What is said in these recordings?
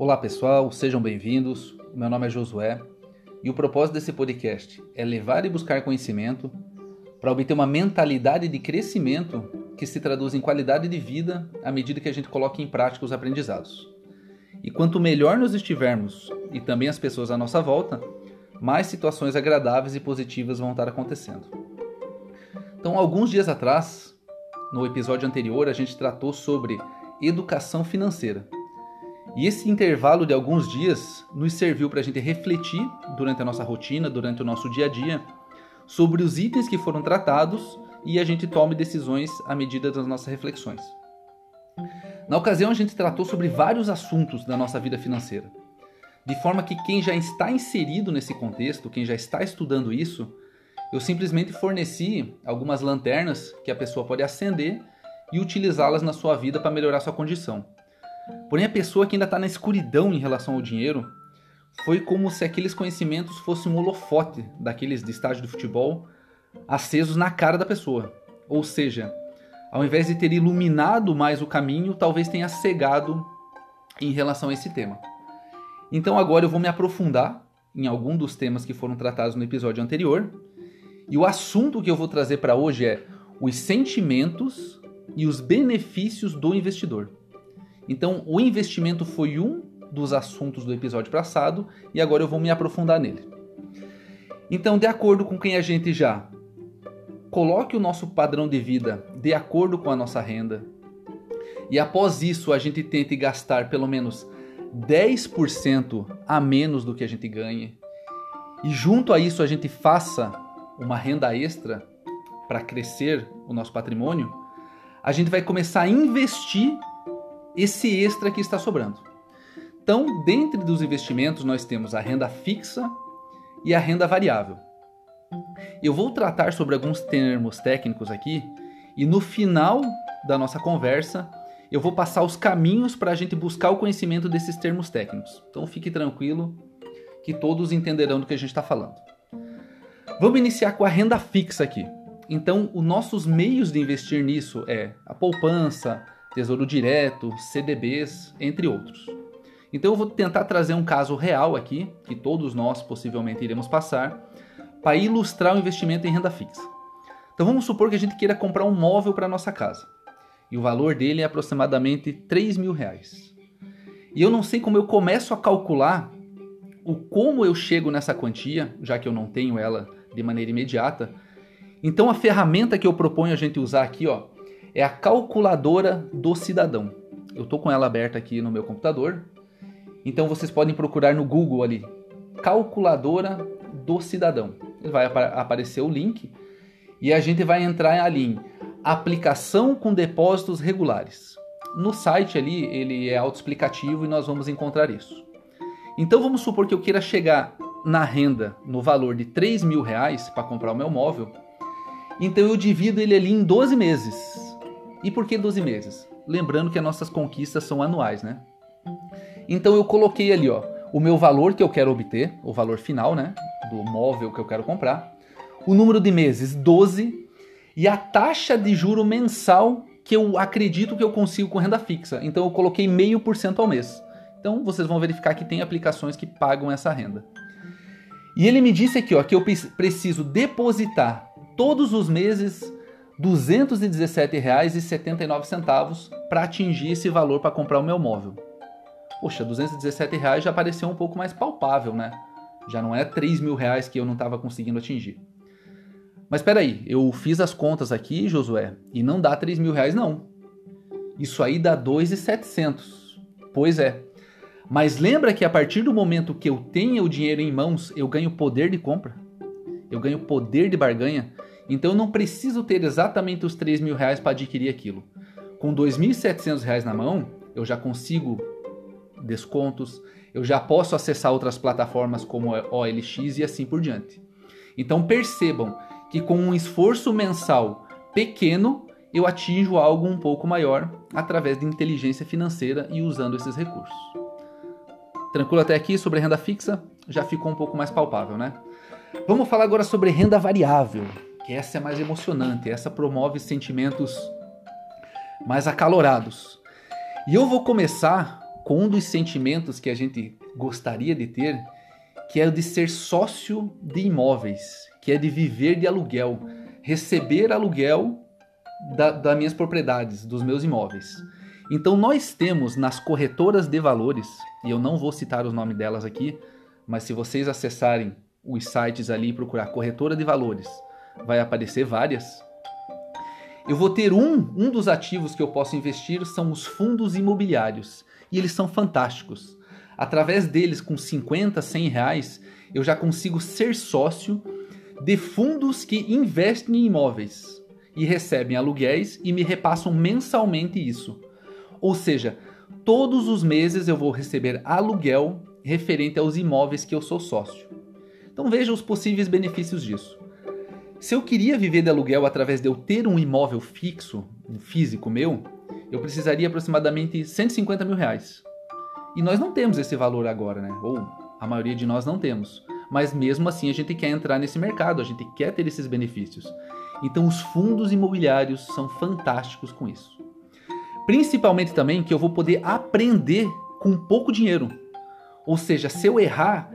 Olá pessoal, sejam bem-vindos. Meu nome é Josué e o propósito desse podcast é levar e buscar conhecimento para obter uma mentalidade de crescimento que se traduz em qualidade de vida à medida que a gente coloca em prática os aprendizados. E quanto melhor nós estivermos e também as pessoas à nossa volta, mais situações agradáveis e positivas vão estar acontecendo. Então, alguns dias atrás, no episódio anterior, a gente tratou sobre educação financeira. E esse intervalo de alguns dias nos serviu para a gente refletir durante a nossa rotina, durante o nosso dia a dia, sobre os itens que foram tratados e a gente tome decisões à medida das nossas reflexões. Na ocasião, a gente tratou sobre vários assuntos da nossa vida financeira, de forma que quem já está inserido nesse contexto, quem já está estudando isso, eu simplesmente forneci algumas lanternas que a pessoa pode acender e utilizá-las na sua vida para melhorar sua condição. Porém, a pessoa que ainda está na escuridão em relação ao dinheiro foi como se aqueles conhecimentos fossem um holofote daqueles de estádio de futebol acesos na cara da pessoa. Ou seja, ao invés de ter iluminado mais o caminho, talvez tenha cegado em relação a esse tema. Então agora eu vou me aprofundar em algum dos temas que foram tratados no episódio anterior. E o assunto que eu vou trazer para hoje é os sentimentos e os benefícios do investidor. Então, o investimento foi um dos assuntos do episódio passado e agora eu vou me aprofundar nele. Então, de acordo com quem a gente já coloque o nosso padrão de vida de acordo com a nossa renda. E após isso, a gente tente gastar pelo menos 10% a menos do que a gente ganha. E junto a isso, a gente faça uma renda extra para crescer o nosso patrimônio. A gente vai começar a investir esse extra que está sobrando. Então, dentre dos investimentos, nós temos a renda fixa e a renda variável. Eu vou tratar sobre alguns termos técnicos aqui e no final da nossa conversa eu vou passar os caminhos para a gente buscar o conhecimento desses termos técnicos. Então fique tranquilo que todos entenderão do que a gente está falando. Vamos iniciar com a renda fixa aqui. Então, os nossos meios de investir nisso é a poupança, Tesouro Direto, CDBs, entre outros. Então eu vou tentar trazer um caso real aqui, que todos nós possivelmente iremos passar, para ilustrar o investimento em renda fixa. Então vamos supor que a gente queira comprar um móvel para nossa casa. E o valor dele é aproximadamente 3 mil reais. E eu não sei como eu começo a calcular o como eu chego nessa quantia, já que eu não tenho ela de maneira imediata. Então a ferramenta que eu proponho a gente usar aqui, ó, é a calculadora do cidadão. Eu estou com ela aberta aqui no meu computador. Então vocês podem procurar no Google ali, calculadora do cidadão. Vai aparecer o link e a gente vai entrar ali em aplicação com depósitos regulares. No site ali ele é autoexplicativo e nós vamos encontrar isso. Então vamos supor que eu queira chegar na renda no valor de 3 mil reais para comprar o meu móvel. Então eu divido ele ali em 12 meses. E por que 12 meses? Lembrando que as nossas conquistas são anuais, né? Então eu coloquei ali, ó, o meu valor que eu quero obter, o valor final, né, do móvel que eu quero comprar, o número de meses 12 e a taxa de juro mensal que eu acredito que eu consigo com renda fixa. Então eu coloquei meio por cento ao mês. Então vocês vão verificar que tem aplicações que pagam essa renda. E ele me disse aqui, ó, que eu preciso depositar todos os meses R$ 217,79 para atingir esse valor para comprar o meu móvel. Poxa, 217 reais já pareceu um pouco mais palpável, né? Já não é 3 mil reais que eu não estava conseguindo atingir. Mas espera aí, eu fiz as contas aqui, Josué, e não dá 3 mil reais não. Isso aí dá 2,700. Pois é. Mas lembra que a partir do momento que eu tenho o dinheiro em mãos, eu ganho poder de compra. Eu ganho poder de barganha. Então eu não preciso ter exatamente os 3 mil reais para adquirir aquilo. Com 2.700 reais na mão, eu já consigo descontos, eu já posso acessar outras plataformas como OLX e assim por diante. Então percebam que com um esforço mensal pequeno, eu atinjo algo um pouco maior através de inteligência financeira e usando esses recursos. Tranquilo até aqui sobre renda fixa? Já ficou um pouco mais palpável, né? Vamos falar agora sobre renda variável que essa é mais emocionante, essa promove sentimentos mais acalorados. E eu vou começar com um dos sentimentos que a gente gostaria de ter, que é o de ser sócio de imóveis, que é de viver de aluguel, receber aluguel da, das minhas propriedades, dos meus imóveis. Então nós temos nas corretoras de valores, e eu não vou citar os nomes delas aqui, mas se vocês acessarem os sites ali e procurar corretora de valores, vai aparecer várias. Eu vou ter um, um dos ativos que eu posso investir são os fundos imobiliários, e eles são fantásticos. Através deles, com 50, 100 reais, eu já consigo ser sócio de fundos que investem em imóveis e recebem aluguéis e me repassam mensalmente isso. Ou seja, todos os meses eu vou receber aluguel referente aos imóveis que eu sou sócio. Então veja os possíveis benefícios disso. Se eu queria viver de aluguel através de eu ter um imóvel fixo, um físico meu, eu precisaria aproximadamente 150 mil reais. E nós não temos esse valor agora, né? Ou a maioria de nós não temos. Mas mesmo assim a gente quer entrar nesse mercado, a gente quer ter esses benefícios. Então os fundos imobiliários são fantásticos com isso. Principalmente também que eu vou poder aprender com pouco dinheiro. Ou seja, se eu errar,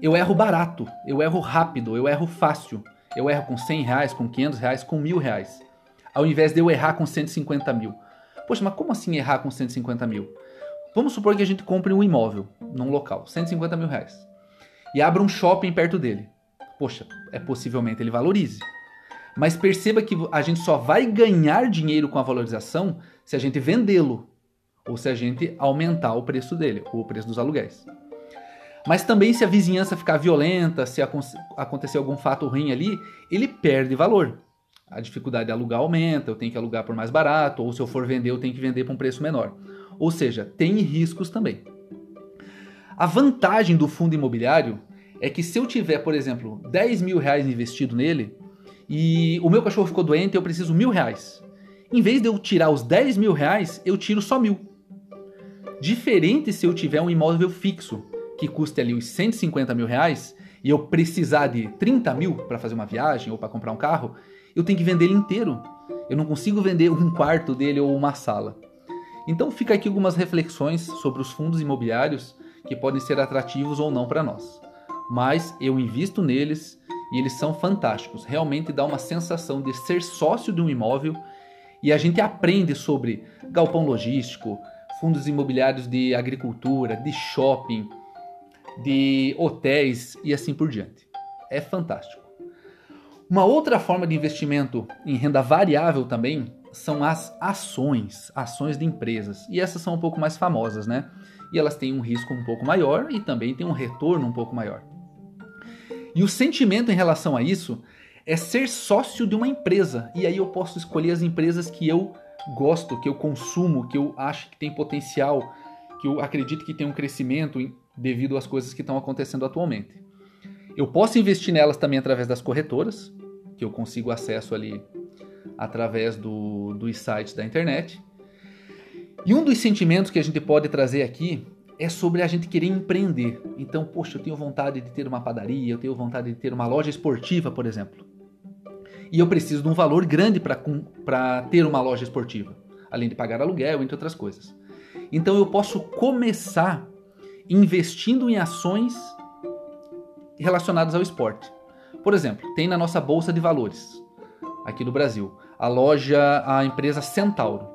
eu erro barato, eu erro rápido, eu erro fácil. Eu erro com 100 reais, com 500 reais, com mil reais. Ao invés de eu errar com 150 mil. Poxa, mas como assim errar com 150 mil? Vamos supor que a gente compre um imóvel num local, 150 mil reais. E abra um shopping perto dele. Poxa, é possivelmente ele valorize. Mas perceba que a gente só vai ganhar dinheiro com a valorização se a gente vendê-lo ou se a gente aumentar o preço dele, ou o preço dos aluguéis. Mas também se a vizinhança ficar violenta, se acontecer algum fato ruim ali, ele perde valor. A dificuldade de alugar aumenta, eu tenho que alugar por mais barato, ou se eu for vender, eu tenho que vender por um preço menor. Ou seja, tem riscos também. A vantagem do fundo imobiliário é que se eu tiver, por exemplo, 10 mil reais investido nele, e o meu cachorro ficou doente eu preciso mil reais. Em vez de eu tirar os 10 mil reais, eu tiro só mil. Diferente se eu tiver um imóvel fixo, que custa ali os 150 mil reais, e eu precisar de 30 mil para fazer uma viagem ou para comprar um carro, eu tenho que vender ele inteiro. Eu não consigo vender um quarto dele ou uma sala. Então fica aqui algumas reflexões sobre os fundos imobiliários que podem ser atrativos ou não para nós. Mas eu invisto neles e eles são fantásticos. Realmente dá uma sensação de ser sócio de um imóvel e a gente aprende sobre galpão logístico, fundos imobiliários de agricultura, de shopping, de hotéis e assim por diante. É fantástico. Uma outra forma de investimento em renda variável também são as ações, ações de empresas. E essas são um pouco mais famosas, né? E elas têm um risco um pouco maior e também têm um retorno um pouco maior. E o sentimento em relação a isso é ser sócio de uma empresa. E aí eu posso escolher as empresas que eu gosto, que eu consumo, que eu acho que tem potencial, que eu acredito que tem um crescimento devido às coisas que estão acontecendo atualmente. Eu posso investir nelas também através das corretoras, que eu consigo acesso ali através do, dos sites da internet. E um dos sentimentos que a gente pode trazer aqui é sobre a gente querer empreender. Então, poxa, eu tenho vontade de ter uma padaria, eu tenho vontade de ter uma loja esportiva, por exemplo. E eu preciso de um valor grande para ter uma loja esportiva, além de pagar aluguel, entre outras coisas. Então, eu posso começar investindo em ações relacionadas ao esporte. Por exemplo, tem na nossa bolsa de valores aqui no Brasil a loja, a empresa Centauro.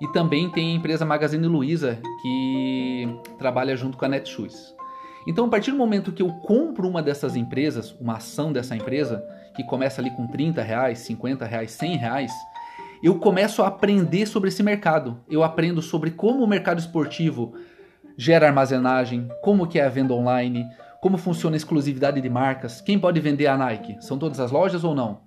E também tem a empresa Magazine Luiza, que trabalha junto com a Netshoes. Então, a partir do momento que eu compro uma dessas empresas, uma ação dessa empresa, que começa ali com 30 reais, 50 reais, 100 reais, eu começo a aprender sobre esse mercado. Eu aprendo sobre como o mercado esportivo gera armazenagem, como que é a venda online, como funciona a exclusividade de marcas, quem pode vender a Nike, são todas as lojas ou não?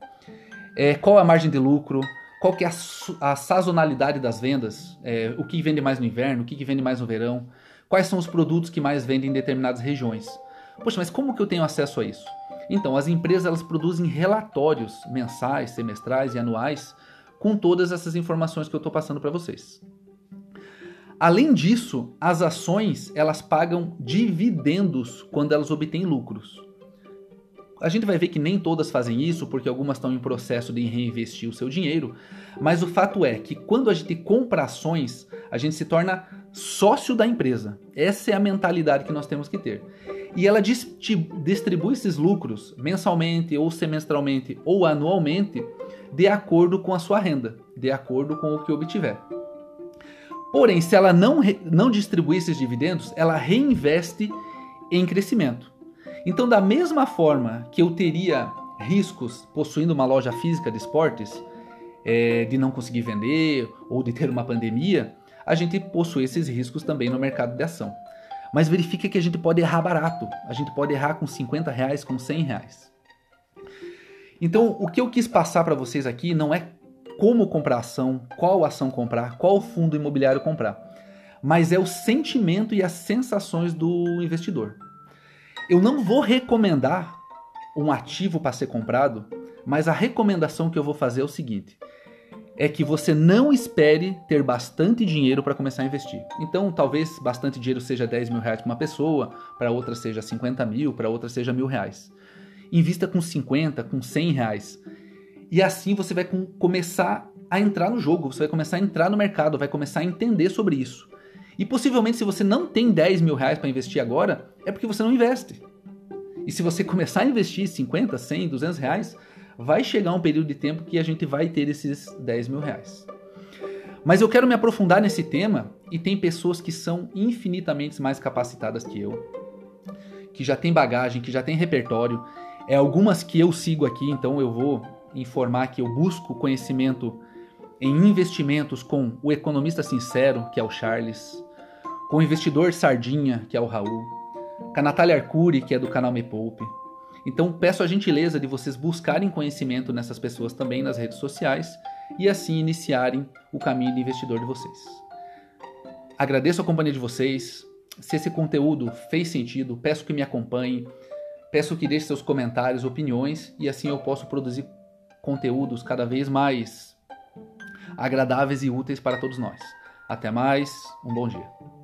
É, qual a margem de lucro, qual que é a, a sazonalidade das vendas, é, o que vende mais no inverno, o que vende mais no verão, quais são os produtos que mais vendem em determinadas regiões. Poxa, mas como que eu tenho acesso a isso? Então, as empresas elas produzem relatórios mensais, semestrais e anuais com todas essas informações que eu estou passando para vocês. Além disso, as ações elas pagam dividendos quando elas obtêm lucros. A gente vai ver que nem todas fazem isso, porque algumas estão em processo de reinvestir o seu dinheiro, mas o fato é que quando a gente compra ações, A gente se torna sócio da empresa. Essa é a mentalidade que nós temos que ter. E ela distribui esses lucros mensalmente, ou semestralmente, ou anualmente, de acordo com a sua renda, de acordo com o que obtiver. Porém, se ela não, não distribui esses dividendos, ela reinveste em crescimento. Então, da mesma forma que eu teria riscos possuindo uma loja física de esportes, é, de não conseguir vender ou de ter uma pandemia, a gente possui esses riscos também no mercado de ação. Mas verifique que a gente pode errar barato. A gente pode errar com 50 reais, com 100 reais. Então, o que eu quis passar para vocês aqui não é como comprar ação, qual ação comprar, qual fundo imobiliário comprar, mas é o sentimento e as sensações do investidor. Eu não vou recomendar um ativo para ser comprado, mas a recomendação que eu vou fazer é o seguinte: é que você não espere ter bastante dinheiro para começar a investir. Então, talvez bastante dinheiro seja 10 mil reais para uma pessoa, para outra seja 50 mil, para outra seja mil reais. Invista com 50, com 100 reais. E assim você vai com, começar a entrar no jogo, você vai começar a entrar no mercado, vai começar a entender sobre isso. E possivelmente, se você não tem 10 mil reais para investir agora, é porque você não investe. E se você começar a investir 50, 100, 200 reais, vai chegar um período de tempo que a gente vai ter esses 10 mil reais. Mas eu quero me aprofundar nesse tema e tem pessoas que são infinitamente mais capacitadas que eu, que já tem bagagem, que já tem repertório. É algumas que eu sigo aqui, então eu vou informar que eu busco conhecimento em investimentos com o economista sincero, que é o Charles, com o investidor sardinha, que é o Raul, com a Natália Arcuri, que é do canal Me Poupe, então peço a gentileza de vocês buscarem conhecimento nessas pessoas também nas redes sociais e assim iniciarem o caminho de investidor de vocês. Agradeço a companhia de vocês. Se esse conteúdo fez sentido, peço que me acompanhe, peço que deixe seus comentários, opiniões e assim eu posso produzir conteúdos cada vez mais agradáveis e úteis para todos nós. Até mais, um bom dia.